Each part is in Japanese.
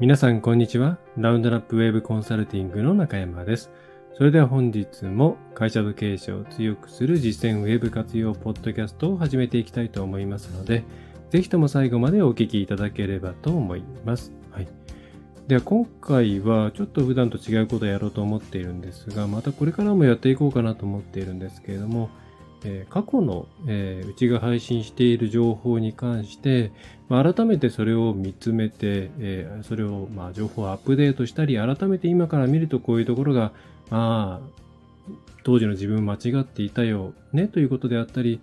皆さんこんにちは。ラウンドナップウェブコンサルティングの中山です。それでは本日も会社の経営者を強くする実践ウェブ活用ポッドキャストを始めていきたいと思いますので、ぜひとも最後までお聞きいただければと思います。はい。では今回はちょっと普段と違うことをやろうと思っているんですが、またこれからもやっていこうかなと思っているんですけれども、え過去の、えうちが配信している情報に関して、ま改めてそれを見つめて、えそれを、ま、情報をアップデートしたり、改めて今から見るとこういうところが、まあ、当時の自分間違っていたよねということであったり、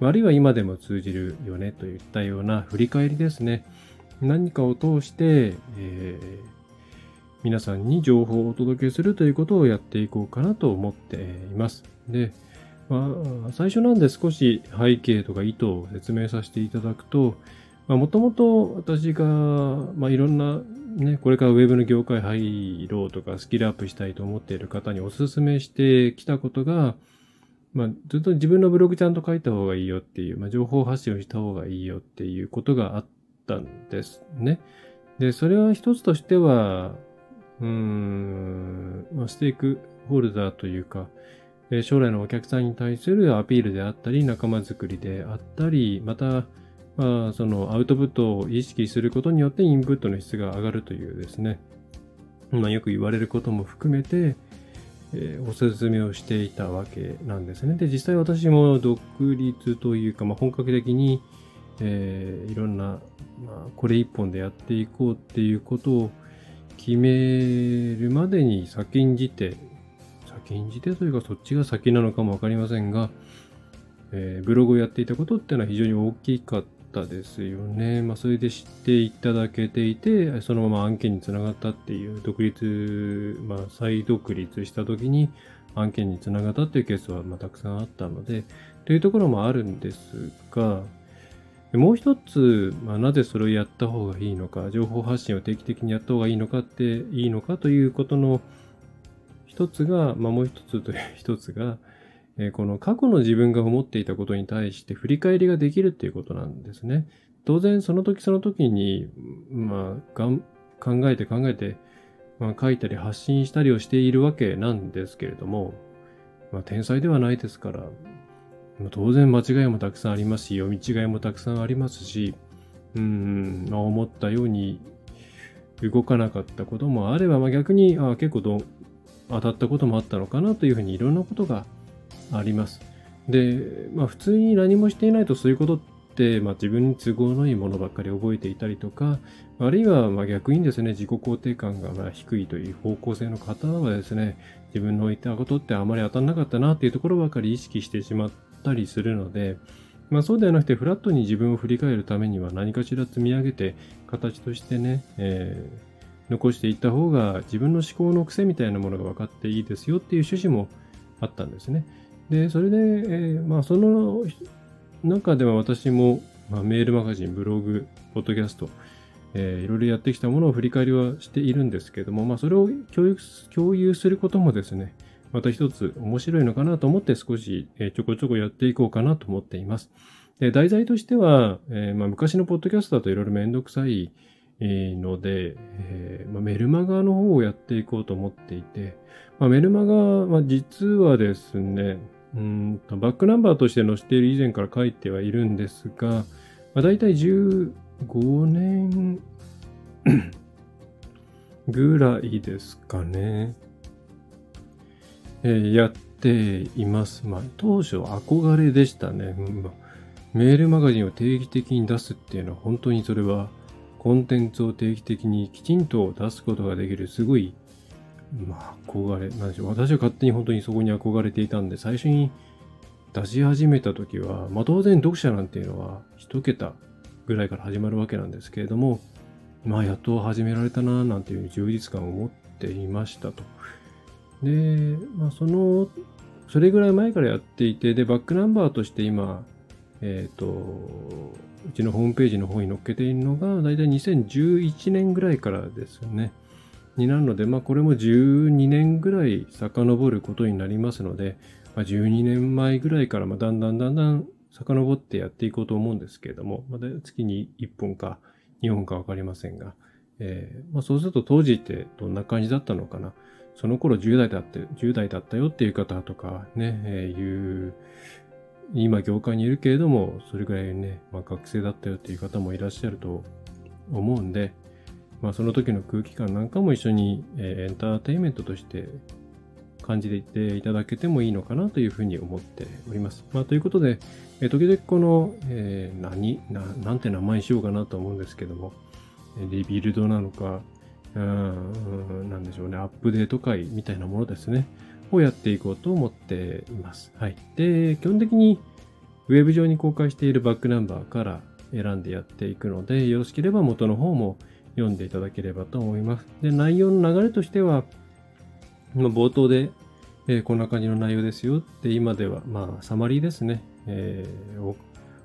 あるいは今でも通じるよねといったような振り返りですね。何かを通して、えー皆さんに情報をお届けするということをやっていこうかなと思っています。で、まあ、最初なんで少し背景とか意図を説明させていただくと、もともと私が、まあ、いろんな、ね、これからウェブの業界入ろうとかスキルアップしたいと思っている方にお勧めしてきたことが、まあ、ずっと自分のブログちゃんと書いた方がいいよっていう、まあ、情報発信をした方がいいよっていうことがあったんですね。で、それは一つとしては、うーん、まあ、ステークホルダーというか、え将来のお客さんに対するアピールであったり、仲間づくりであったり、また、まあ、そのアウトプットを意識することによってインプットの質が上がるというですね、まあ、よく言われることも含めて、えーお勧めをしていたわけなんですね。で、実際私も独立というか、まあ、本格的に、えーいろんな、まあ、これ一本でやっていこうっていうことを決めるまでに先んじて、先んじてというかそっちが先なのかもわかりませんが、えーブログをやっていたことっていうのは非常に大きかったですよね。まあ、それで知っていただけていて、そのまま案件につながったっていう独立、まあ、再独立した時に案件につながったっていうケースはまたくさんあったので、というところもあるんですが、もう一つ、まあ、なぜそれをやった方がいいのか、情報発信を定期的にやった方がいいのかって、いいのかということの一つが、まあ、もう一つという 一つが、えーこの過去の自分が思っていたことに対して振り返りができるっていうことなんですね。当然その時その時に、まあ、がん考えて考えて、まあ、書いたり発信したりをしているわけなんですけれども、まあ、天才ではないですから、まあ当然間違いもたくさんありますし、読み違いもたくさんありますし、うん、まあ、思ったように動かなかったこともあれば、まあ、逆にあ結構ど当たったこともあったのかなというふうにいろんなことがあります。で、まあ普通に何もしていないとそういうことって、まあ自分に都合のいいものばっかり覚えていたりとか、あるいはま逆にですね、自己肯定感がま低いという方向性の方はですね、自分の言ったことってあまり当たんなかったなっていうところばかり意識してしまったりするので、まあそうではなくて、フラットに自分を振り返るためには何かしら積み上げて、形としてね、えー残していった方が自分の思考の癖みたいなものが分かっていいですよっていう趣旨もあったんですね。で、それで、えーまあその中では私も、まあ、メールマガジン、ブログ、ポッドキャスト、えーいろいろやってきたものを振り返りはしているんですけども、まあそれを共有共有することもですね、また一つ面白いのかなと思って少し、えーちょこちょこやっていこうかなと思っています。で題材としては、えーまあ、昔のポッドキャストだといろいろめんどくさいので、えーまあ、メルマガの方をやっていこうと思っていて、まあ、メルマガは実はですね、うんとバックナンバーとして載せている以前から書いてはいるんですが、まあ、大体15年 ぐらいですかね。えーやっています。まあ、当初憧れでしたね。メールマガジンを定期的に出すっていうのは本当にそれはコンテンツを定期的にきちんと出すことができるすごい、まあ、憧れ、なんでしょう。私は勝手に本当にそこに憧れていたんで、最初に出し始めた時は、まあ当然読者なんていうのは一桁ぐらいから始まるわけなんですけれども、まあやっと始められたな、なんていう充実感を持っていましたと。で、まあその、それぐらい前からやっていて、で、バックナンバーとして今、えっ、と、うちのホームページの方に載っけているのが、だいたい2011年ぐらいからですよね。になるので、まあこれも12年ぐらい遡ることになりますので、まあ、12年前ぐらいからまあだんだんだんだん遡ってやっていこうと思うんですけれども、まだ月に1本か2本かわかりませんが、えー、まあ、そうすると当時ってどんな感じだったのかな。その頃10代だって、10代だったよっていう方とかね、えー、いう、今業界にいるけれども、それぐらいね、まあ、学生だったよっていう方もいらっしゃると思うんで、まあ、その時の空気感なんかも一緒に、え、エンターテインメントとして感じていていただけてもいいのかなというふうに思っております。まあ、ということで、え、時々この、えー、何な、なんて名前にしようかなと思うんですけども、リビルドなのか、うん、なんでしょうね、アップデート会みたいなものですね、をやっていこうと思っています。はい。で、基本的にウェブ上に公開しているバックナンバーから選んでやっていくので、よろしければ元の方も読んでいただければと思います。で、内容の流れとしては、冒頭で、えー、こんな感じの内容ですよって今では、まあ、サマリーですね、えー、お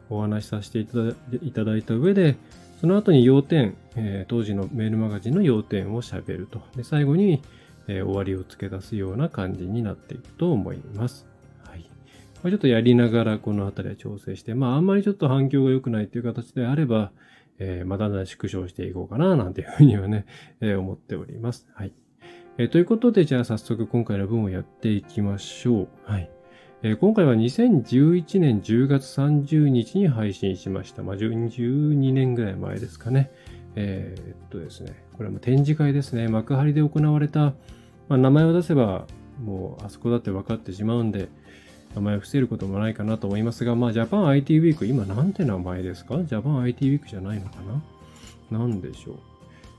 お話しさせていただいた上で、その後に要点、えー、当時のメールマガジンの要点を喋ると。で最後に、えー、終わりを付け出すような感じになっていくと思います。はい。まあ、ちょっとやりながらこの辺りは調整して、まああんまりちょっと反響が良くないという形であれば、えー、まだんだ縮小していこうかな、なんていうふうにはね、えー、思っております。はい。え、ということで、じゃあ早速今回の分をやっていきましょう。はい。え、今回は2011年10月30日に配信しました。まあ、12年ぐらい前ですかね。えー、っとですね、これも展示会ですね。幕張で行われた、まあ、名前を出せば、もうあそこだって分かってしまうんで、名前を伏せることもないかなと思いますが、まあ、ジャパン IT ウィーク、今なんて名前ですか？ジャパン IT ウィークじゃないのかな？なんでしょう。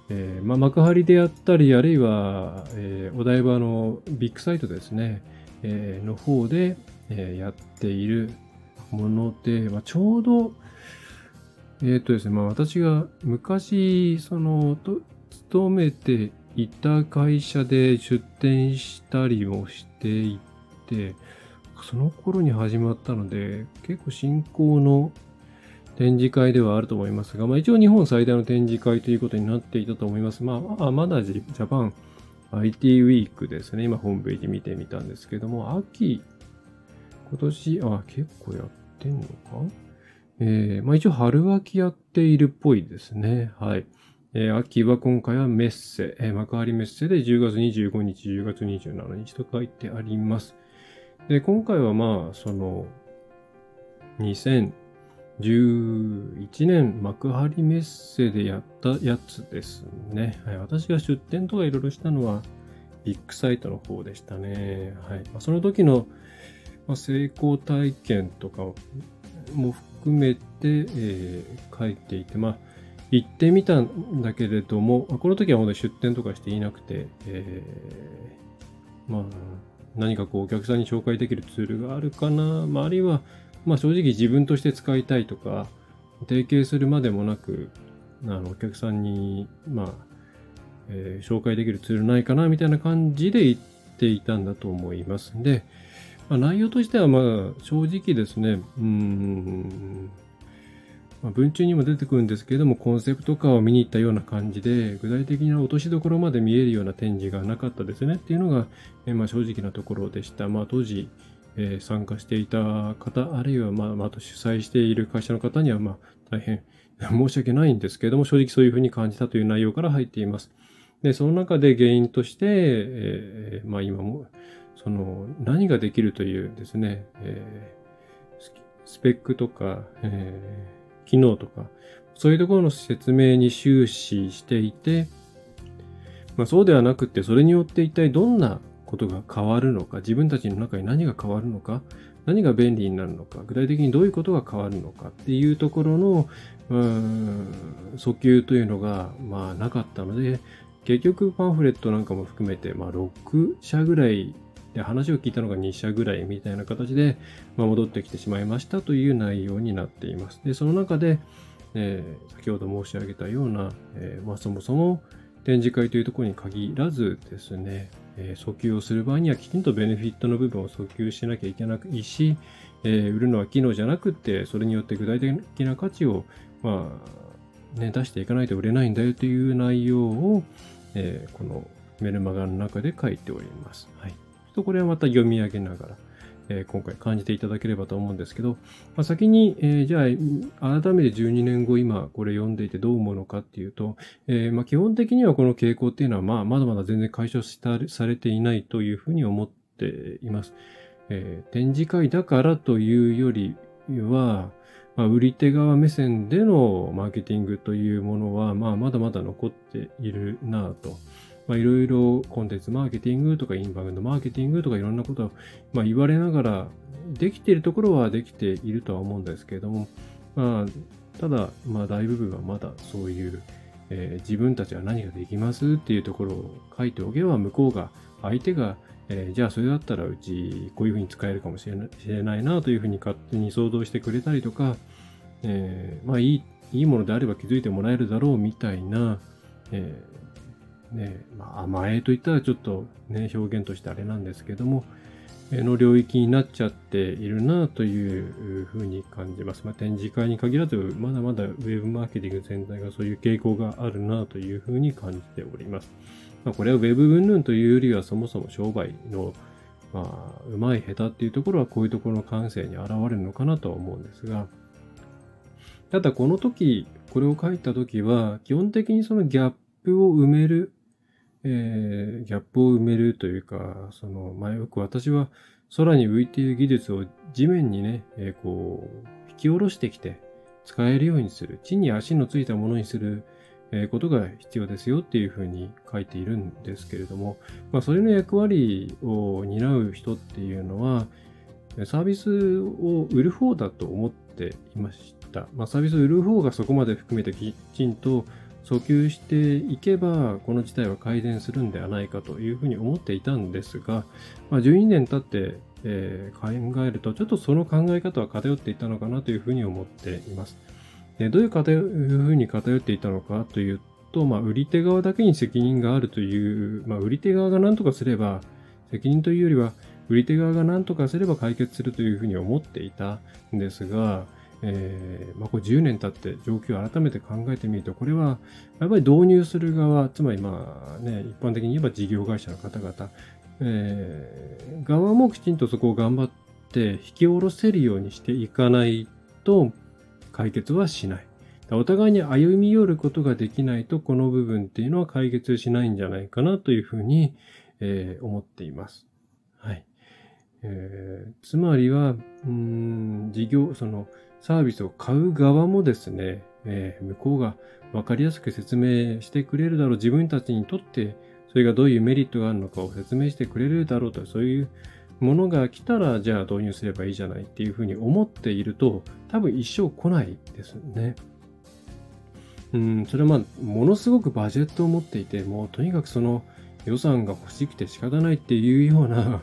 えー、まあ、幕張であったり、あるいは、えー、お台場のビッグサイトですね、えー、の方で、えー、やっているもので、まあ、ちょうど、えっ、とですね、まあ、私が昔、その、勤めていた会社で出店したりもしていて、その頃に始まったので、結構進行の展示会ではあると思いますが、まあ、一応日本最大の展示会ということになっていたと思います。まあ、まだジャパン IT ウィークですね。今ホームページ見てみたんですけども、秋、今年、あ、結構やってんのか？えー、まあ一応春秋やっているっぽいですね。はい。えー、秋は今回はメッセ、えー、幕張メッセで10月25日、10月27日と書いてあります。で、今回はまあ、その、2011年幕張メッセでやったやつですね。はい、私が出店とかいろいろしたのは、ビッグサイトの方でしたね。はい。まあ、その時の、まあ、成功体験とかも含めて、えー、書いていて、まあ、行ってみたんだけれども、この時は本当に出店とかしていなくて、えー、まあ、何かこうお客さんに紹介できるツールがあるかな、まあ、あるいは、まあ、正直自分として使いたいとか、提携するまでもなく、あのお客さんに、まあ、えー、紹介できるツールないかな、みたいな感じで言っていたんだと思います。で、まあ、内容としては、まあ、正直ですね、うん、まあ、文中にも出てくるんですけれども、コンセプトカーを見に行ったような感じで、具体的な落としどころまで見えるような展示がなかったですねっていうのが、えまあ、正直なところでした。まあ、当時、えー、参加していた方、あるいは、まあ、あ主催している会社の方には、まあ、大変 申し訳ないんですけれども、正直そういうふうに感じたという内容から入っています。で、その中で原因として、えー、まあ、今も、その、何ができるというですね、えー、スペックとか、えー機能とか、そういうところの説明に終始していて、まあ、そうではなくて、それによって一体どんなことが変わるのか、自分たちの中に何が変わるのか、何が便利になるのか、具体的にどういうことが変わるのかっていうところの、うん、訴求というのが、まあ、なかったので、結局パンフレットなんかも含めて、まあ、6社ぐらいで、話を聞いたのが2社ぐらいみたいな形で、まあ、戻ってきてしまいましたという内容になっています。で、その中で、えー、先ほど申し上げたような、えー、まあ、そもそも展示会というところに限らずですね、えー、訴求をする場合にはきちんとベネフィットの部分を訴求しなきゃいけないし、えー、売るのは機能じゃなくて、それによって具体的な価値を、まあ、ね、出していかないと売れないんだよという内容を、えー、このメルマガの中で書いております。はい。とこれはまた読み上げながら、え、今回感じていただければと思うんですけど、まあ、先に、えー、じゃあ、改めて12年後今これ読んでいてどう思うのかっていうと、えー、まあ、基本的にはこの傾向っていうのは、まあ、まだまだ全然解消したされていないというふうに思っています。え展示会だからというよりは、まあ、売り手側目線でのマーケティングというものは、まあ、まだまだ残っているなぁと。まあ、いろいろコンテンツマーケティングとかインバウンドマーケティングとかいろんなことを、まあ、言われながら、できているところはできているとは思うんですけれども、まあ、ただ、まあ、大部分はまだそういう、えー、自分たちは何ができますっていうところを書いておけば、向こうが、相手が、えー、じゃあそれだったらうちこういうふうに使えるかもしれないしれないなというふうに勝手に想像してくれたりとか、えー、まあいい、いいものであれば気づいてもらえるだろうみたいな、えね、まあ、甘えといったらちょっとね、表現としてあれなんですけども、の領域になっちゃっているなというふうに感じます。まあ、展示会に限らず、まだまだウェブマーケティング全体がそういう傾向があるなというふうに感じております。まあ、これはウェブ云々というよりはそもそも商売の、まあ、うまい下手っていうところはこういうところの感性に現れるのかなとは思うんですが、ただこの時、これを書いた時は、基本的にそのギャップを埋めるえー、ギャップを埋めるというか、その、まあ、よく私は空に浮いている技術を地面にね、えー、こう、引き下ろしてきて使えるようにする。地に足のついたものにする、え、ことが必要ですよっていうふうに書いているんですけれども、まあ、それの役割を担う人っていうのは、サービスを売る方だと思っていました。まあ、サービスを売る方がそこまで含めてきちんと訴求していけば、この事態は改善するんではないかというふうに思っていたんですが、まあ、12年経って、えー、考えると、ちょっとその考え方は偏っていたのかなというふうに思っています。でどういうふうに偏っていたのかというと、まあ、売り手側だけに責任があるという、まあ、売り手側が何とかすれば、責任というよりは、売り手側が何とかすれば解決するというふうに思っていたんですが、えー、まあ、これ10年経って状況を改めて考えてみると、これはやっぱり導入する側、つまりまあね、一般的に言えば事業会社の方々、えー、側もきちんとそこを頑張って引き下ろせるようにしていかないと解決はしない。お互いに歩み寄ることができないと、この部分っていうのは解決しないんじゃないかなというふうに、えー、思っています。はい。えー、つまりは、うん、事業、その、サービスを買う側もですね、えー、向こうが分かりやすく説明してくれるだろう。自分たちにとってそれがどういうメリットがあるのかを説明してくれるだろうと、そういうものが来たら、じゃあ導入すればいいじゃないっていうふうに思っていると、多分一生来ないですね。うん、それはまあ、ものすごくバジェットを持っていて、もうとにかくその予算が欲しくて仕方ないっていうような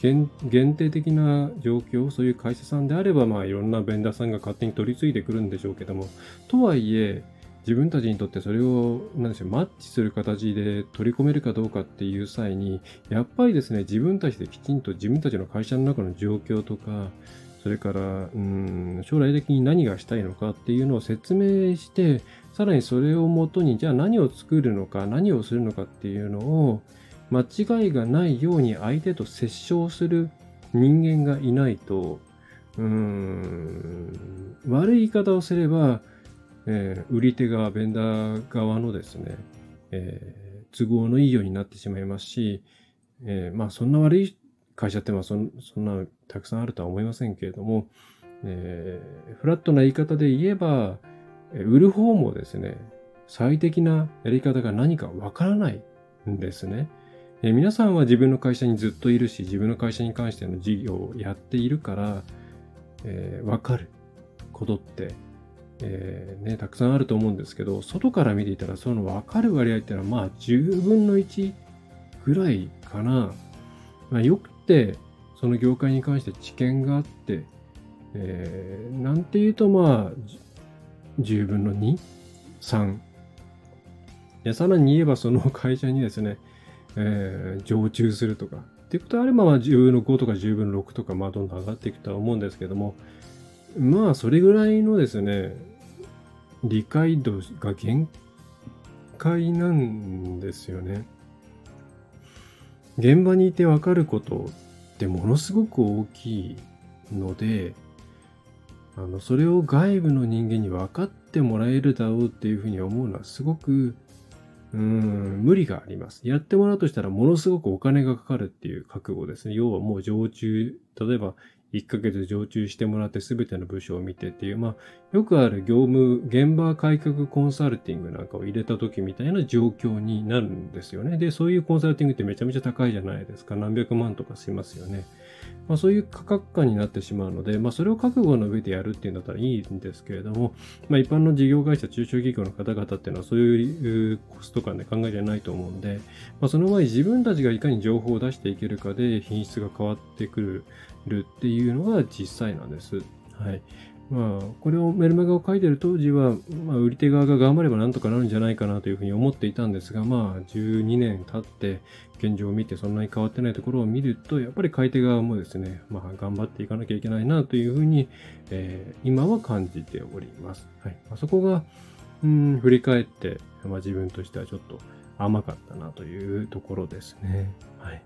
限定的な状況、そういう会社さんであれば、まあ、いろんなベンダーさんが勝手に取り継いでくるんでしょうけども、とはいえ、自分たちにとってそれを、なんでしょう、マッチする形で取り込めるかどうかっていう際に、やっぱりですね、自分たちできちんと自分たちの会社の中の状況とか、それから、うん、将来的に何がしたいのかっていうのを説明して、さらにそれをもとに、じゃあ何を作るのか、何をするのかっていうのを、間違いがないように相手と接触する人間がいないと、うーん、悪い言い方をすれば、えー、売り手側、ベンダー側のですね、えー、都合のいいようになってしまいますし、えー、まあそんな悪い会社ってまあそんそんなたくさんあるとは思いませんけれども、えー、フラットな言い方で言えば、売る方もですね、最適なやり方が何かわからないんですね。え皆さんは自分の会社にずっといるし、自分の会社に関しての事業をやっているから、えー、わかることって、えー、ね、たくさんあると思うんですけど、外から見ていたらそのわかる割合っていうのはまあ10分の1ぐらいかな。まあ、よくて、その業界に関して知見があって、えー、なんていうとまあ、10分の2、3。でさらに言えばその会社にですね、えー、常駐するとか。っていうことであれば、まあ、10の5とか10分の6とか、まあ、どんどん上がっていくとは思うんですけども、まあ、それぐらいのですね、理解度が限界なんですよね。現場にいてわかることっってものすごく大きいので、あの、それを外部の人間に分かってもらえるだろうっていうふうに思うのはすごく、うん、無理があります。やってもらうとしたらものすごくお金がかかるっていう覚悟ですね。要はもう常駐、例えば1ヶ月常駐してもらって全ての部署を見てっていう、まあ、よくある業務、現場改革コンサルティングなんかを入れた時みたいな状況になるんですよね。で、そういうコンサルティングってめちゃめちゃ高いじゃないですか。何百万とかしますよね。まあ、そういう価格感になってしまうので、まあ、それを覚悟の上でやるっていうんだったらいいんですけれども、まあ、一般の事業会社、中小企業の方々っていうのはそういうコスト感で考えてないと思うんで、まあ、その前に自分たちがいかに情報を出していけるかで品質が変わってくるるっていうのが実際なんです。はい。まあ、これをメルマガを書いてる当時は、まあ、売り手側が頑張ればなんとかなるんじゃないかなというふうに思っていたんですが、まあ、12年経って現状を見てそんなに変わってないところを見ると、やっぱり買い手側もですね、まあ、頑張っていかなきゃいけないなというふうに、えー、今は感じております。はい。まあ、そこが、うん、振り返って、まあ、自分としてはちょっと甘かったなというところですね。はい。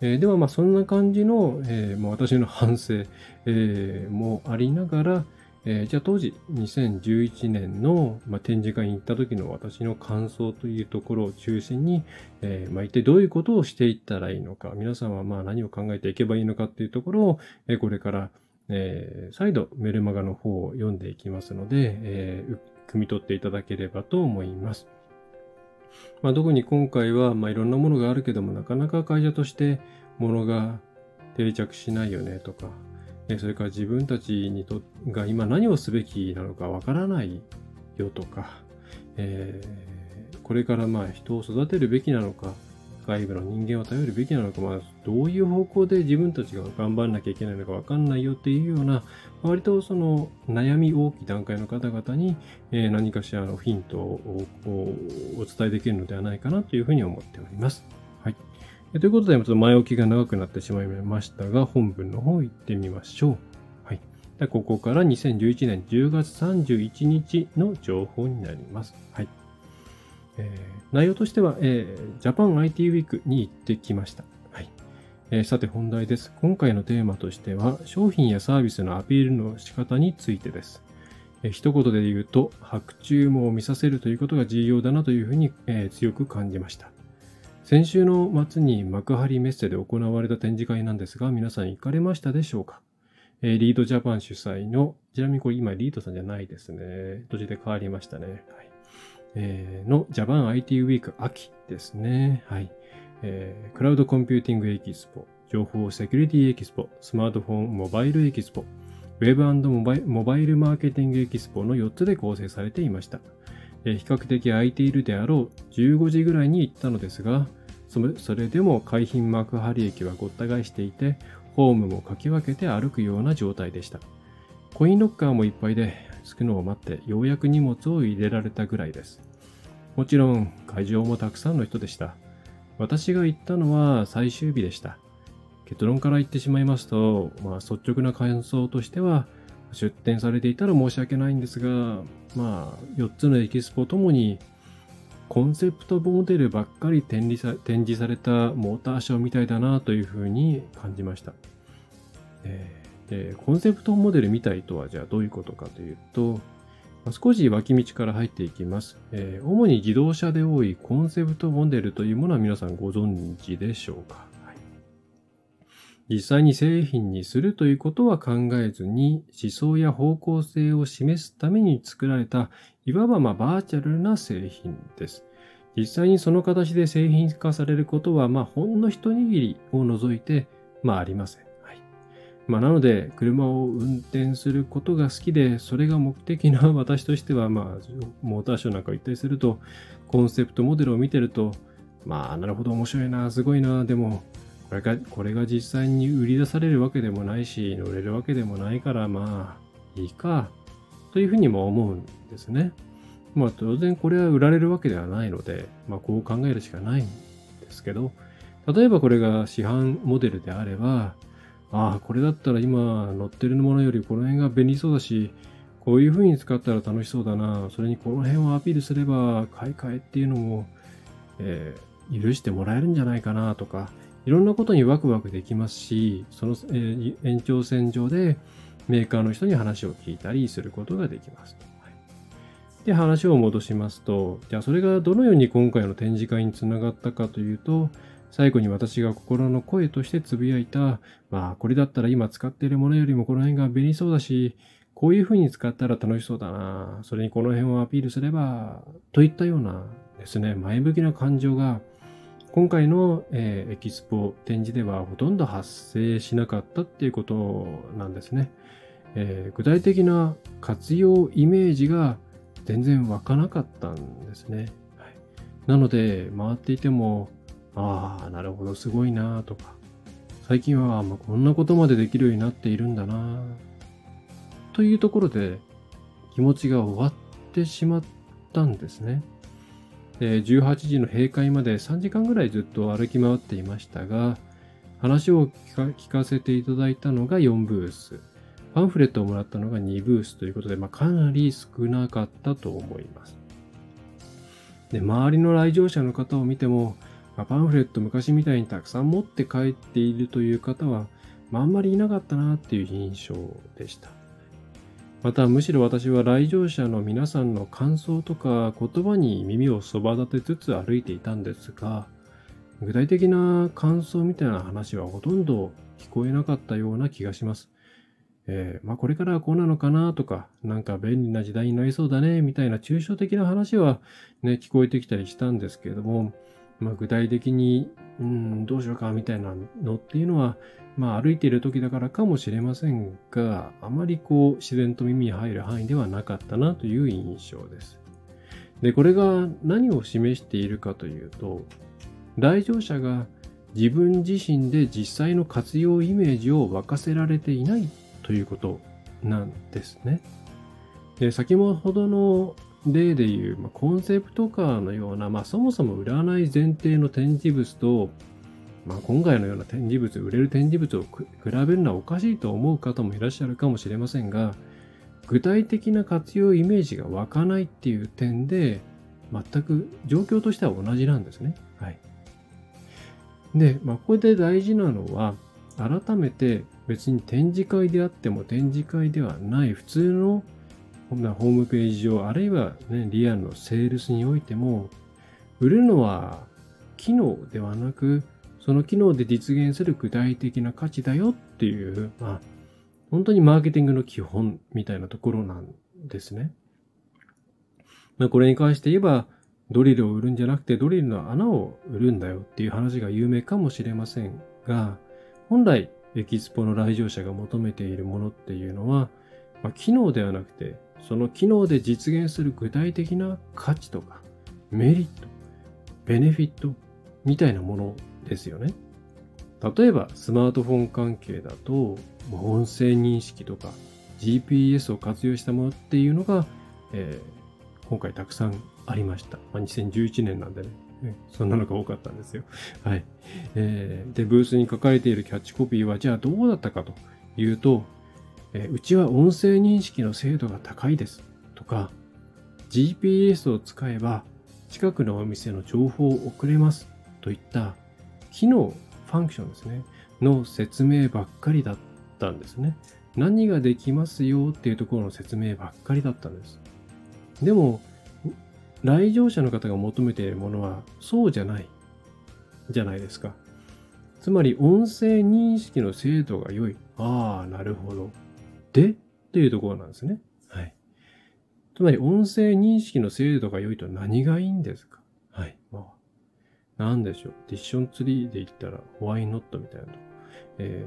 えー、ではまあそんな感じの、えー、まあ、私の反省、えー、もありながら、えー、じゃあ当時2011年の、まあ、展示会に行った時の私の感想というところを中心に、えー、まあ、一体どういうことをしていったらいいのか、皆さんはまあ何を考えていけばいいのかっていうところを、えー、これから、え再度メルマガの方を読んでいきますので、え汲み取っていただければと思います。まあ、特に今回は、まあ、いろんなものがあるけども、なかなか会社としてものが定着しないよねとか、それから自分たちにとが今何をすべきなのかわからないよとか、えー、これからまあ人を育てるべきなのか、外部の人間を頼るべきなのか、まあ、どういう方向で自分たちが頑張らなきゃいけないのかわかんないよっていうような、割とその悩み大きい段階の方々に、え何かしらのヒントをお伝えできるのではないかなというふうに思っております。はい。ということで、ちょっと前置きが長くなってしまいましたが、本文の方行ってみましょう。はい。でここから2011年10月31日の情報になります。はい。えー、内容としては、えー、ジャパン IT ウィークに行ってきました。えー、さて本題です。今回のテーマとしては、商品やサービスのアピールの仕方についてです。えー、一言で言うと、白注文を見させるということが重要だなというふうに、えー、強く感じました。先週の末に幕張メッセで行われた展示会なんですが、皆さん行かれましたでしょうか？えリードジャパン主催の、ちなみにこれ今リードさんじゃないですね。途中で変わりましたね。はいえー、の Japan IT ウィーク秋ですね。はい。えー、クラウドコンピューティングエキスポ、情報セキュリティエキスポ、スマートフォンモバイルエキスポ、ウェブモバイモバイルマーケティングエキスポの4つで構成されていました。えー、比較的空いているであろう15時ぐらいに行ったのですが、それでも海浜幕張駅はごった返していて、ホームもかき分けて歩くような状態でした。コインロッカーもいっぱいで、着くのを待ってようやく荷物を入れられたぐらいです。もちろん会場もたくさんの人でした。私が行ったのは最終日でした。結論から言ってしまいますと、まあ、率直な感想としては、出展されていたら申し訳ないんですが、まあ、4つのエキスポともに、コンセプトモデルばっかり展示さ展示されたモーターショーみたいだなというふうに感じました。えー、コンセプトモデルみたいとはじゃあどういうことかというと、少し脇道から入っていきます、えー、主に自動車で多いコンセプトモデルというものは皆さんご存知でしょうか、はい、実際に製品にするということは考えずに思想や方向性を示すために作られたいわばまバーチャルな製品です。実際にその形で製品化されることはまほんの一握りを除いてまあありません。まあ、なので、車を運転することが好きで、それが目的な 私としては、まあ、モーターショーなんか行ったりすると、コンセプトモデルを見てると、まあ、なるほど、面白いな、すごいな、でも、これが、これが実際に売り出されるわけでもないし、乗れるわけでもないから、まあ、いいか、というふうにも思うんですね。まあ、当然これは売られるわけではないので、まあ、こう考えるしかないんですけど、例えばこれが市販モデルであれば、ああ、これだったら今乗ってるものよりこの辺が便利そうだし、こういう風に使ったら楽しそうだな。それにこの辺をアピールすれば買い替えっていうのも、えー、許してもらえるんじゃないかなとか、いろんなことにワクワクできますし、その、えー、延長線上でメーカーの人に話を聞いたりすることができます。はい、で、話を戻しますと、じゃあそれがどのように今回の展示会につながったかというと、最後に私が心の声としてつぶやいた、まあこれだったら今使っているものよりもこの辺が便利そうだし、こういう風に使ったら楽しそうだな、それにこの辺をアピールすれば、といったようなですね、前向きな感情が今回の、えー、エキスポ展示ではほとんど発生しなかったっていうことなんですね。えー、具体的な活用イメージが全然湧かなかったんですね。はい、なので、回っていても、ああ、なるほど、すごいなとか、最近は、ま、こんなことまでできるようになっているんだなというところで気持ちが終わってしまったんですね。で18時の閉会まで3時間ぐらいずっと歩き回っていましたが、話を聞かせていただいたのが4ブース。パンフレットをもらったのが2ブースということで、まあ、かなり少なかったと思います。で、周りの来場者の方を見ても、まあ、パンフレット昔みたいにたくさん持って帰っているという方は、まあ、あんまりいなかったなっていう印象でした。またむしろ私は来場者の皆さんの感想とか言葉に耳をそば立てつつ歩いていたんですが、具体的な感想みたいな話はほとんど聞こえなかったような気がします。えー、まあこれからはこうなのかなとか、なんか便利な時代になりそうだねみたいな抽象的な話はね、聞こえてきたりしたんですけれども、まあ具体的に、うん、どうしようかみたいなのっていうのは、まあ歩いている時だからかもしれませんが、あまりこう自然と耳に入る範囲ではなかったなという印象です。で、これが何を示しているかというと、来場者が自分自身で実際の活用イメージを沸かせられていないということなんですね。で先ほどの例でいう、まあ、コンセプトカーのような、まあ、そもそも売らない前提の展示物とまあ、今回のような展示物、売れる展示物を比べるのはおかしいと思う方もいらっしゃるかもしれませんが、具体的な活用イメージが湧かないっていう点で、全く状況としては同じなんですね。はい。で、まあ、ここで大事なのは、改めて別に展示会であっても展示会ではない普通のホームページ上、あるいは、ね、リアルのセールスにおいても、売るのは機能ではなく、その機能で実現する具体的な価値だよっていう、まあ、本当にマーケティングの基本みたいなところなんですね。まあ、これに関して言えば、ドリルを売るんじゃなくてドリルの穴を売るんだよっていう話が有名かもしれませんが、本来エキスポの来場者が求めているものっていうのは、まあ、機能ではなくて、その機能で実現する具体的な価値とか、メリット、ベネフィットみたいなものですよね。例えばスマートフォン関係だと音声認識とか GPS を活用したものっていうのが、えー、今回たくさんありました。まあ、2011年なんでね。そんなのが多かったんですよ。はい。えー、で、ブースに書かれているキャッチコピーは、じゃあどうだったかというと、え、うちは音声認識の精度が高いです。とか、GPS を使えば近くのお店の情報を送れます。といった機能、ファンクションですね、の説明ばっかりだったんですね。何ができますよっていうところの説明ばっかりだったんです。でも、来場者の方が求めているものはそうじゃないじゃないですか。つまり音声認識の精度が良い。ああ、なるほど。でっていうところなんですね。はい。つまり音声認識の精度が良いと何がいいんですか？はい。まあ、なんでしょう？ディッションツリーで言ったら、ホワイノットみたいなと。え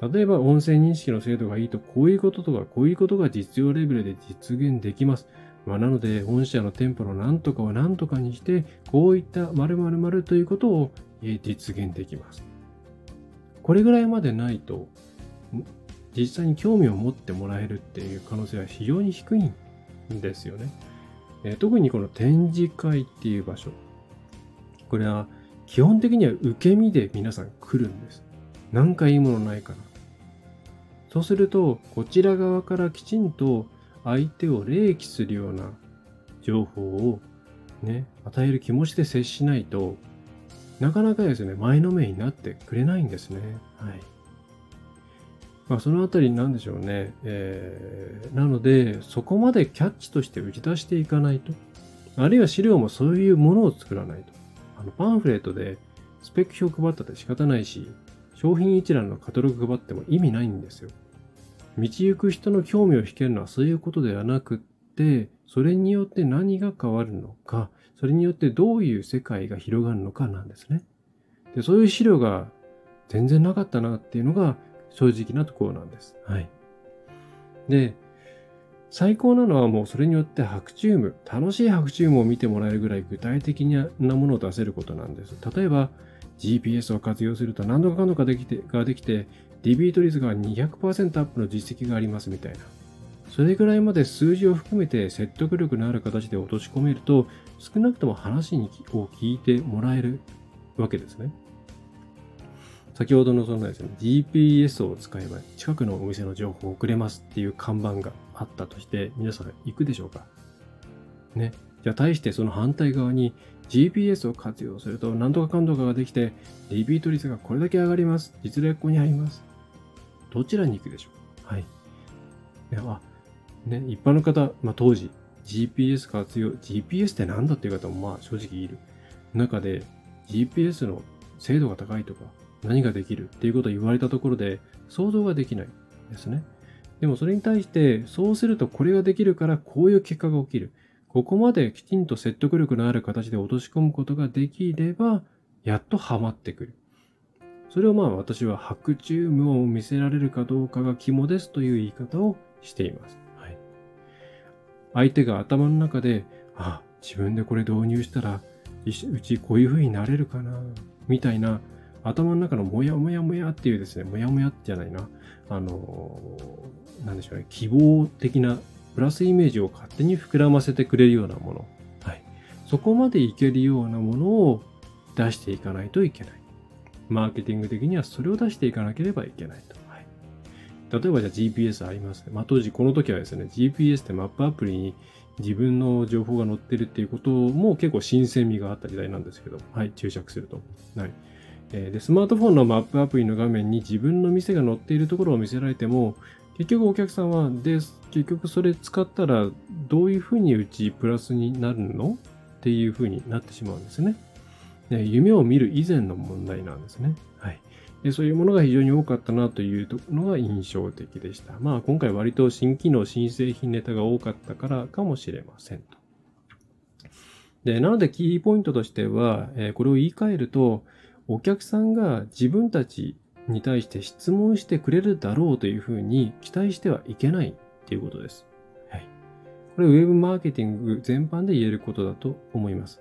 ー、例えば音声認識の精度がいいと、こういうこととか、こういうことが実用レベルで実現できます。まあ、なので、御社の店舗の何とかを何とかにして、こういった〇〇〇ということを実現できます。これぐらいまでないと、実際に興味を持ってもらえるっていう可能性は非常に低いんですよね。え、特にこの展示会っていう場所。これは基本的には受け身で皆さん来るんです。なんかいいものないかな。そうすると、こちら側からきちんと相手を冷気するような情報をね、与える気持ちで接しないと、なかなかですね、前のめりになってくれないんですね。はい。まあ、そのあたりなんでしょうね。えー、なので、そこまでキャッチとして打ち出していかないと。あるいは資料もそういうものを作らないと。あの、パンフレットでスペック表配ったって仕方ないし、商品一覧のカタログ配っても意味ないんですよ。道行く人の興味を引けるのはそういうことではなくって、それによって何が変わるのか、それによってどういう世界が広がるのかなんですね。で、そういう資料が全然なかったなっていうのが正直なところなんです。はい。で、最高なのはもうそれによって白チューム、楽しい白チュームを見てもらえるぐらい具体的なものを出せることなんです。例えば、GPS を活用すると何度かかん度かできて、ができて、リピート率が200%アップの実績がありますみたいな。それぐらいまで数字を含めて説得力のある形で落とし込めると、少なくとも話を聞いてもらえるわけですね。先ほどのそのですね、GPS を使えば近くのお店の情報を送れますっていう看板があったとして、皆さん行くでしょうか？ね。じゃあ対してその反対側に GPS を活用すると何とかかんとかができて、リピート率がこれだけ上がります。実例ここにあります。どちらに行くでしょう？はい。いや、ね、一般の方、まあ当時、GPS 活用、GPS って何だっていう方もまあ正直いる。中で GPS の精度が高いとか、何ができるっていうことを言われたところで想像ができないですね。でもそれに対して、そうするとこれができるからこういう結果が起きる。ここまできちんと説得力のある形で落とし込むことができれば、やっとハマってくる。それをまあ私は白チュームを見せられるかどうかが肝ですという言い方をしています。はい、相手が頭の中で、あ、自分でこれ導入したら、うちこういう風になれるかな、みたいな頭の中のモヤモヤモヤっていうですね、モヤモヤじゃないな、あの、なんでしょうね、希望的なプラスイメージを勝手に膨らませてくれるようなもの。はい。そこまでいけるようなものを出していかないといけない。マーケティング的にはそれを出していかなければいけないと。はい、例えばじゃあ GPS ありますね。まあ当時この時はですね、GPS ってマップアプリに自分の情報が載ってるっていうことも結構新鮮味があった時代なんですけど、はい、注釈すると。はい。で、スマートフォンのマップアプリの画面に自分の店が載っているところを見せられても、結局お客さんは、で、結局それ使ったらどういうふうにうちプラスになるの？っていうふうになってしまうんですね。ね夢を見る以前の問題なんですね。はい。でそういうものが非常に多かったなというのが印象的でした。まあ今回割と新機能、新製品ネタが多かったからかもしれませんと。で、なのでキーポイントとしては、えこれを言い換えると、お客さんが自分たちに対して質問してくれるだろうというふうに期待してはいけないっていうことです。はい。これウェブマーケティング全般で言えることだと思います。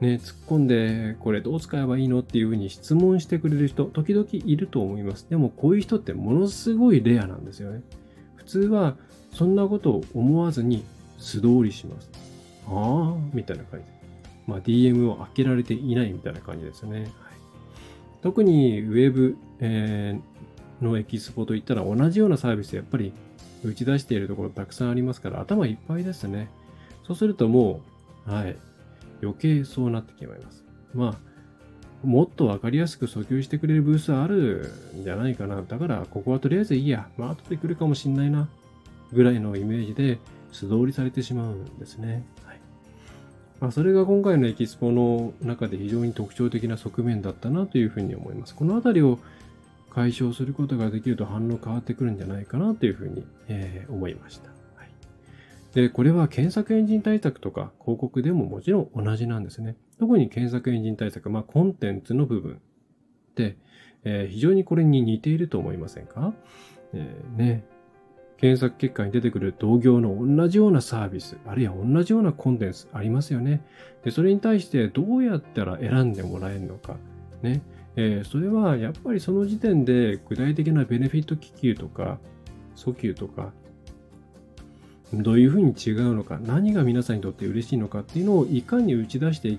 ね、突っ込んで、これどう使えばいいのっていうふうに質問してくれる人、時々いると思います。でもこういう人ってものすごいレアなんですよね。普通はそんなことを思わずに素通りします。ああ、みたいな感じ。まあ DM を開けられていないみたいな感じですね。特にウェブ、えー、のエキスポといったら同じようなサービスやっぱり打ち出しているところたくさんありますから頭いっぱいですね。そうするともう、はい、余計そうなってきまいます。まあ、もっとわかりやすく訴求してくれるブースあるんじゃないかな。だから、ここはとりあえずいいや。まあ、後で来るかもしんないな。ぐらいのイメージで素通りされてしまうんですね。まあ、それが今回のエキスポの中で非常に特徴的な側面だったなというふうに思います。このあたりを解消することができると反応変わってくるんじゃないかなというふうに、えー、思いました。はい、で、これは検索エンジン対策とか広告でももちろん同じなんですね。特に検索エンジン対策、まあコンテンツの部分って、えー、非常にこれに似ていると思いませんか、えー、ね、検索結果に出てくる同業の同じようなサービス、あるいは同じようなコンテンツありますよね。で、それに対してどうやったら選んでもらえるのか。ね。えー、それはやっぱりその時点で具体的なベネフィット気球とか、訴求とか、どういうふうに違うのか、何が皆さんにとって嬉しいのかっていうのをいかに打ち出してい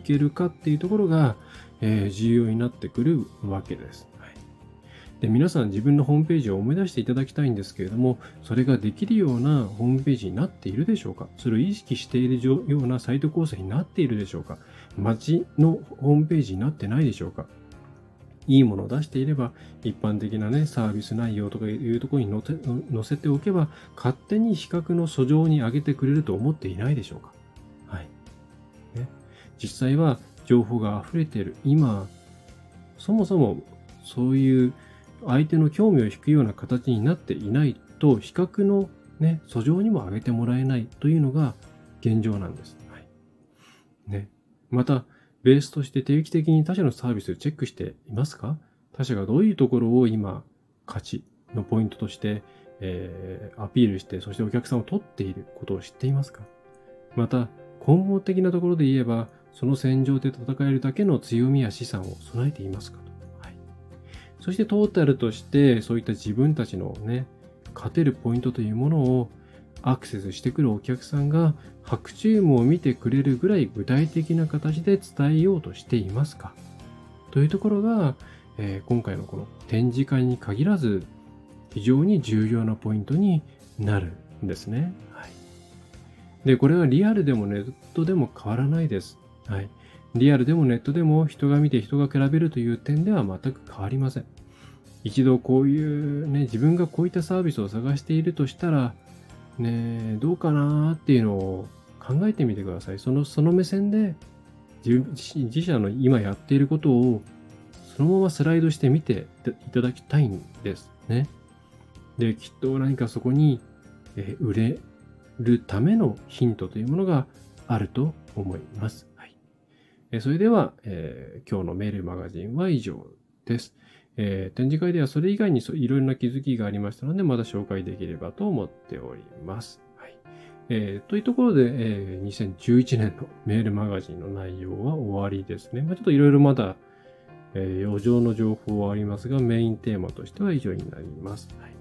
けるかっていうところが、えー、重要になってくるわけです。で皆さん自分のホームページを思い出していただきたいんですけれどもそれができるようなホームページになっているでしょうか？それを意識しているようなサイト構成になっているでしょうか？街のホームページになってないでしょうか？いいものを出していれば、一般的なね、サービス内容とかいうところに載せておけば、勝手に比較の訴状に上げてくれると思っていないでしょうか？はい。ね、実際は情報が溢れている。今、そもそもそういう相手の興味を引くような形になっていないと、比較のね、訴状にも上げてもらえないというのが現状なんです。はい。ね。また、ベースとして定期的に他社のサービスをチェックしていますか？他社がどういうところを今、価値のポイントとして、えー、アピールして、そしてお客さんを取っていることを知っていますか？また、根本的なところで言えば、その戦場で戦えるだけの強みや資産を備えていますか？そしてトータルとして、そういった自分たちのね、勝てるポイントというものをアクセスしてくるお客さんが白チームを見てくれるぐらい具体的な形で伝えようとしていますか？というところが、えー、今回のこの展示会に限らず非常に重要なポイントになるんですね。はい、で、これはリアルでもネットでも変わらないです。はい。リアルでもネットでも人が見て人が比べるという点では全く変わりません。一度こういうね、自分がこういったサービスを探しているとしたら、ね、どうかなっていうのを考えてみてください。その、その目線で自自社の今やっていることをそのままスライドしてみていただきたいんですね。で、きっと何かそこに、え売れるためのヒントというものがあると思います。えそれでは、えー、今日のメールマガジンは以上です。えー、展示会ではそれ以外にいろいろな気づきがありましたので、また紹介できればと思っております。はい。えー、というところで、えー、2011年のメールマガジンの内容は終わりですね。まあ、ちょっといろいろまだ、えー、余剰の情報はありますが、メインテーマとしては以上になります。はい。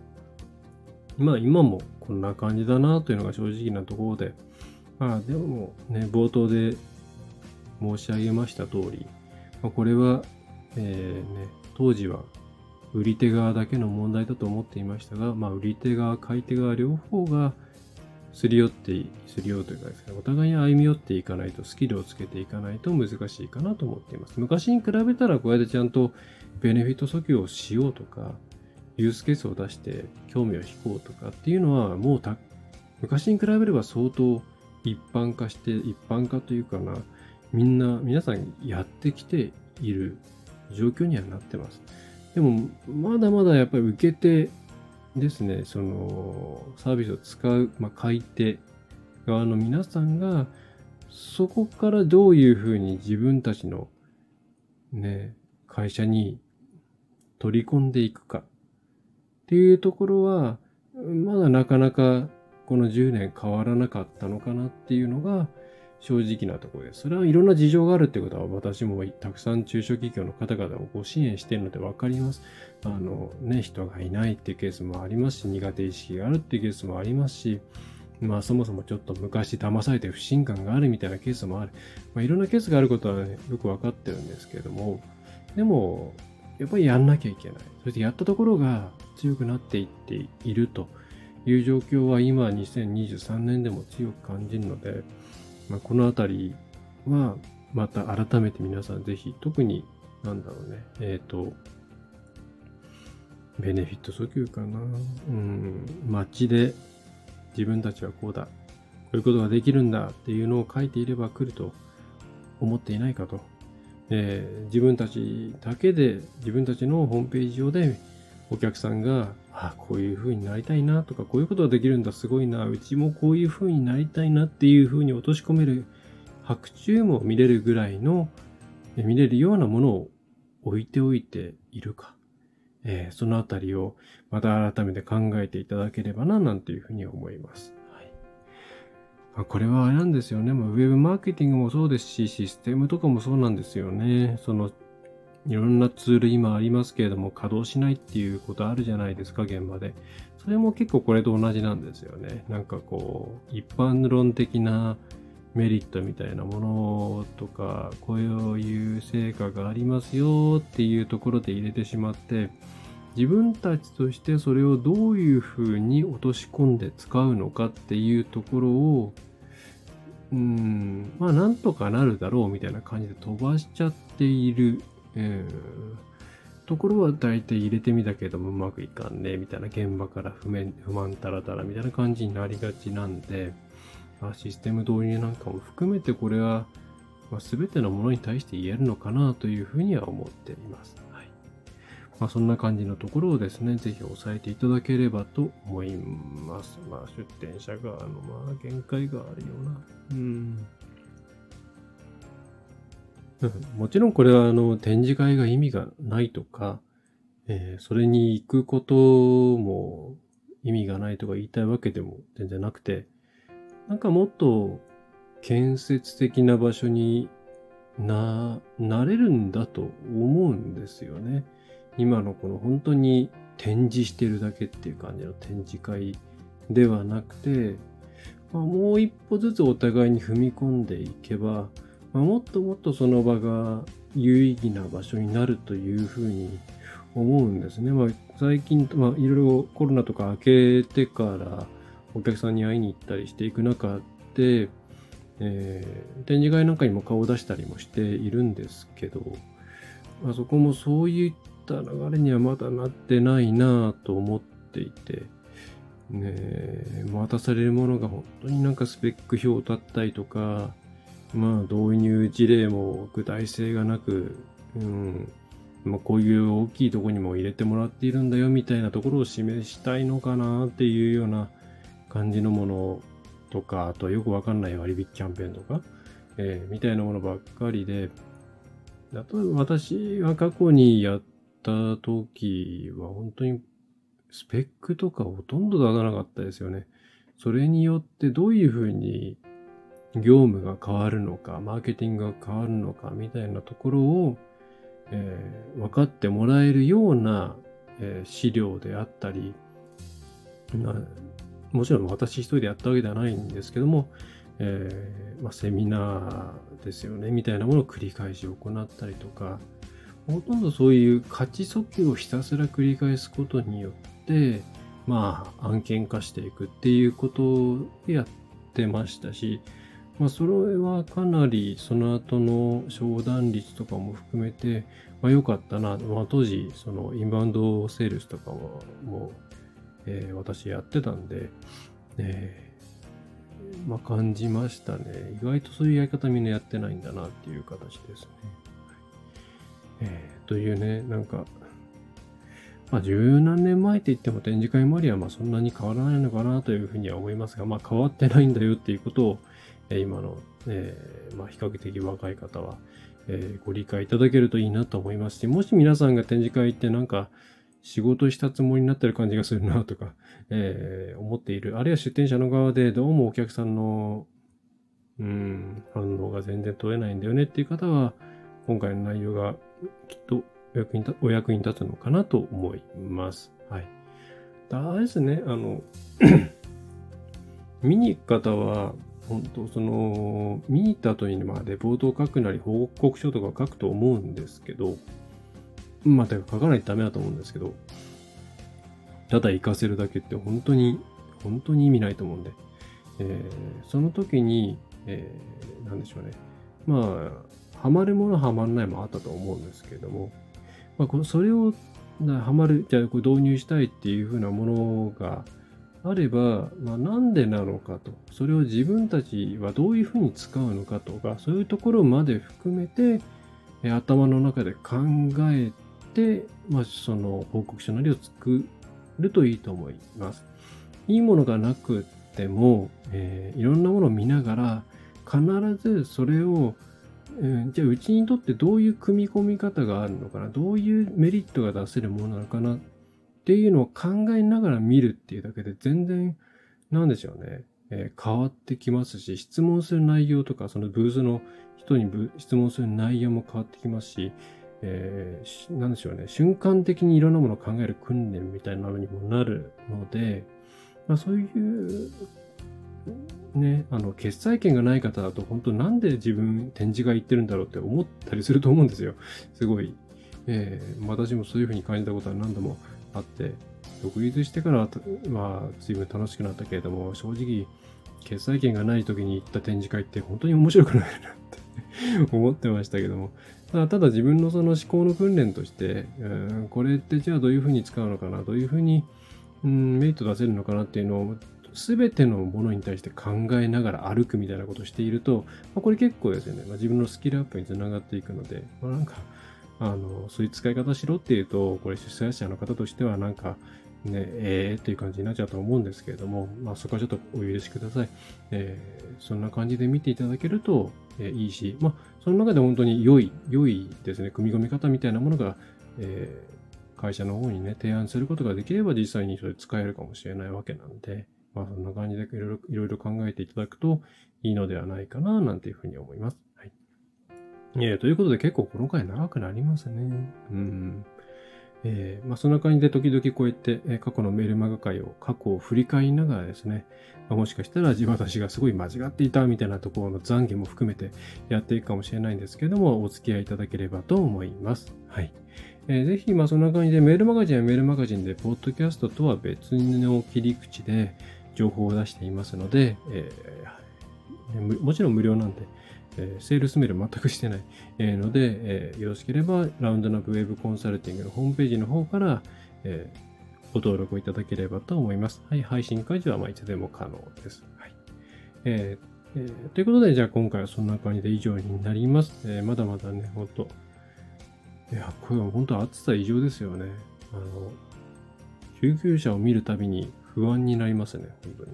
まあ今もこんな感じだなというのが正直なところで、まあでもね、冒頭で申し上げました通り、まあ、これは、えー、ね、当時は売り手側だけの問題だと思っていましたが、まあ、売り手側、買い手側両方がすり寄って、すり寄るというかですね、お互いに歩み寄っていかないと、スキルをつけていかないと難しいかなと思っています。昔に比べたらこうやってちゃんとベネフィット訴求をしようとか、ユースケースを出して興味を引こうとかっていうのはもう昔に比べれば相当一般化して、一般化というかな、みんな、皆さんやってきている状況にはなってます。でも、まだまだやっぱり受け手ですね、そのサービスを使う、まあ、買い手側の皆さんが、そこからどういうふうに自分たちのね、会社に取り込んでいくかっていうところは、まだなかなかこの10年変わらなかったのかなっていうのが、正直なところです。それはいろんな事情があるってことは私もたくさん中小企業の方々をご支援しているので分かります。あのね、人がいないっていうケースもありますし、苦手意識があるっていうケースもありますし、まあそもそもちょっと昔騙されて不信感があるみたいなケースもある。まあいろんなケースがあることは、ね、よく分かってるんですけれども、でも、やっぱりやんなきゃいけない。そしてやったところが強くなっていっているという状況は今2023年でも強く感じるので、まあ、このあたりは、また改めて皆さんぜひ、特に、なんだろうね、えっ、ー、と、ベネフィット訴求かな。うん、街で自分たちはこうだ、こういうことができるんだっていうのを書いていれば来ると思っていないかと。えー、自分たちだけで、自分たちのホームページ上でお客さんが、あ、こういう風になりたいなとか、こういうことができるんだ、すごいな、うちもこういう風になりたいなっていう風に落とし込める、白昼も見れるぐらいの、見れるようなものを置いておいているか。えー、そのあたりをまた改めて考えていただければな、なんていうふうに思います。はい、これはあれなんですよね。ウェブマーケティングもそうですし、システムとかもそうなんですよね。そのいろんなツール今ありますけれども稼働しないっていうことあるじゃないですか、現場で。それも結構これと同じなんですよね。なんかこう、一般論的なメリットみたいなものとか、こういう成果がありますよっていうところで入れてしまって、自分たちとしてそれをどういうふうに落とし込んで使うのかっていうところをうん、まあなんとかなるだろうみたいな感じで飛ばしちゃっている、え、ところは大体入れてみたけどもうまくいかんねみたいな現場から不満不満たらたらみたいな感じになりがちなんで、まあ、システム導入なんかも含めてこれは、まあ、全てのものに対して言えるのかなというふうには思っています。はいまあ、そんな感じのところをですね、ぜひ押さえていただければと思います。まあ、出店者側の、まあ、限界があるような。うん。もちろんこれはあの展示会が意味がないとか、えー、それに行くことも意味がないとか言いたいわけでも全然なくて、なんかもっと建設的な場所にな、なれるんだと思うんですよね。今のこの本当に展示してるだけっていう感じの展示会ではなくて、まあ、もう一歩ずつお互いに踏み込んでいけば、まあ、もっともっとその場が有意義な場所になるというふうに思うんですね。まあ、最近、まあ、いろいろコロナとか明けてからお客さんに会いに行ったりしていく中で、えー、展示会なんかにも顔を出したりもしているんですけど、まあ、そこもそういった流れにはまだなってないなぁと思っていて、ね、渡されるものが本当になんかスペック表だったりとか、まあ導入事例も具体性がなく、うん、まあ、こういう大きいとこにも入れてもらっているんだよみたいなところを示したいのかなっていうような感じのものとか、あとよくわかんない割引キャンペーンとか、えー、みたいなものばっかりで、例えば私が過去にやった時は本当にスペックとかほとんど出さなかったですよね。それによってどういうふうに業務が変わるのか、マーケティングが変わるのかみたいなところを、えー、分かってもらえるような、えー、資料であったり、もちろん私一人でやったわけではないんですけども、えー、まあ、セミナーですよね、みたいなものを繰り返し行ったりとか、ほとんどそういう価値訴求をひたすら繰り返すことによって、まあ、案件化していくっていうことをやってましたし、まあ、それはかなりその後の商談率とかも含めて、まあ、良かったな。まあ、当時、そのインバウンドセールスとかも、もうえー、私やってたんで、えー、まあ感じましたね。意外とそういうやり方みんなやってないんだなっていう形ですね。えー、というね、なんか、まあ十何年前って言っても展示会周りはまあそんなに変わらないのかなというふうには思いますが、まあ変わってないんだよっていうことを、今の、えー、まあ比較的若い方は、えー、ご理解いただけるといいなと思いますし、もし皆さんが展示会行ってなんか、仕事したつもりになってる感じがするなとか、えー、思っている。あるいは出店者の側でどうもお客さんの、うん、反応が全然取れないんだよねっていう方は、今回の内容がきっとお役にお役に立つのかなと思います。はい。だですね、あの 見に行く方は、本当その、見に行った後に、まあ、レポートを書くなり、報告書とか書くと思うんですけど、まあ、か書かないとダメだと思うんですけど、ただ行かせるだけって本当に、本当に意味ないと思うんで、えー、その時に、えー、なんでしょうね。まあ、ハマるもの、ハマらないもあったと思うんですけれども、まあ、それを、ハマる、じゃあこれ導入したいっていうふうなものがあれば、まあ、なんでなのかと、それを自分たちはどういうふうに使うのかとか、そういうところまで含めて、え頭の中で考えて、まあ、その報告書なりを作るといいと思います。いいものがなくても、えー、いろんなものを見ながら、必ずそれを、えー、じゃあうちにとってどういう組み込み方があるのかな、どういうメリットが出せるものなのかなっていうのを考えながら見るっていうだけで全然、なんでしょうね、えー、変わってきますし、質問する内容とか、そのブースの人に質問する内容も変わってきますし、えー、なんでしょうね、瞬間的にいろんなものを考える訓練みたいなのにもなるので、まあ、そういう、ね、あの、決済権がない方だと、本当なんで自分展示会行ってるんだろうって思ったりすると思うんですよ。すごい。えー、私もそういうふうに感じたことは何度もあって、独立してからは、まあ、随分楽しくなったけれども、正直、決済権がない時に行った展示会って本当に面白くないなって 思ってましたけども、ただ自分のその思考の訓練として、うん、これってじゃあどういうふうに使うのかな、どういうふうに、うん、メリット出せるのかなっていうのを全てのものに対して考えながら歩くみたいなことをしていると、まあ、これ結構ですよね、まあ、自分のスキルアップにつながっていくので、まあ、なんか、あの、そういう使い方しろっていうと、これ主催者の方としてはなんか、ね、えーっていう感じになっちゃうと思うんですけれども、まあそこはちょっとお許しください。えー、そんな感じで見ていただけると、えー、いいし、まあその中で本当に良い、良いですね、組み込み方みたいなものが、えー、会社の方にね、提案することができれば実際にそれ使えるかもしれないわけなんで、まあそんな感じでいろいろ考えていただくといいのではないかな、なんていうふうに思います。えー、ということで結構この回長くなりますね。うん。えー、まあ、そんな感じで時々こうやって、え過去のメールマガ会を過去を振り返りながらですね、まあ、もしかしたら私がすごい間違っていたみたいなところの懺悔も含めてやっていくかもしれないんですけども、お付き合いいただければと思います。はい。えー、ぜひ、まあそんな感じでメールマガジンはメールマガジンで、ポッドキャストとは別の切り口で情報を出していますので、えー、もちろん無料なんで、えー、セールスメール全くしてない、え、ので、えー、よろしければ、ラウンドナップウェブコンサルティングのホームページの方から、えご登録いただければと思います。はい、配信解除はまいつでも可能です。はい。ええー、ということで、じゃあ今回はそんな感じで以上になります。えまだまだね、ほんと。いや、これは本当暑さ異常ですよね。あの、救急車を見るたびに不安になりますね、本当に。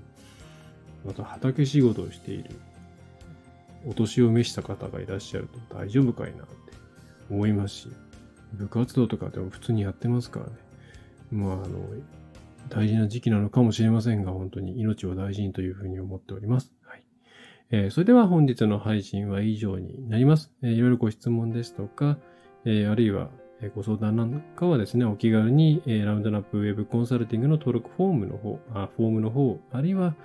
また畑仕事をしているお年を召した方がいらっしゃると大丈夫かいなって思いますし、部活動とかでも普通にやってますからね。まあ、あの、大事な時期なのかもしれませんが、本当に命を大事にというふうに思っております。はい。えー、それでは本日の配信は以上になります。えー、いろいろご質問ですとか、えー、あるいはご相談なんかはですね、お気軽に、えー、ラウンドナップウェブコンサルティングの登録フォームの方、あフォームの方、あるいは、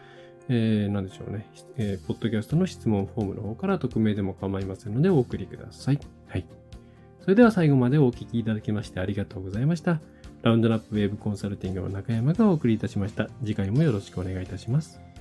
えー、でしょうね、えー、ポッドキャストの質問フォームの方から匿名でも構いませんのでお送りください。はい。それでは最後までお聴きいただきましてありがとうございました。ラウンドラップウェブコンサルティングの中山がお送りいたしました。次回もよろしくお願いいたします。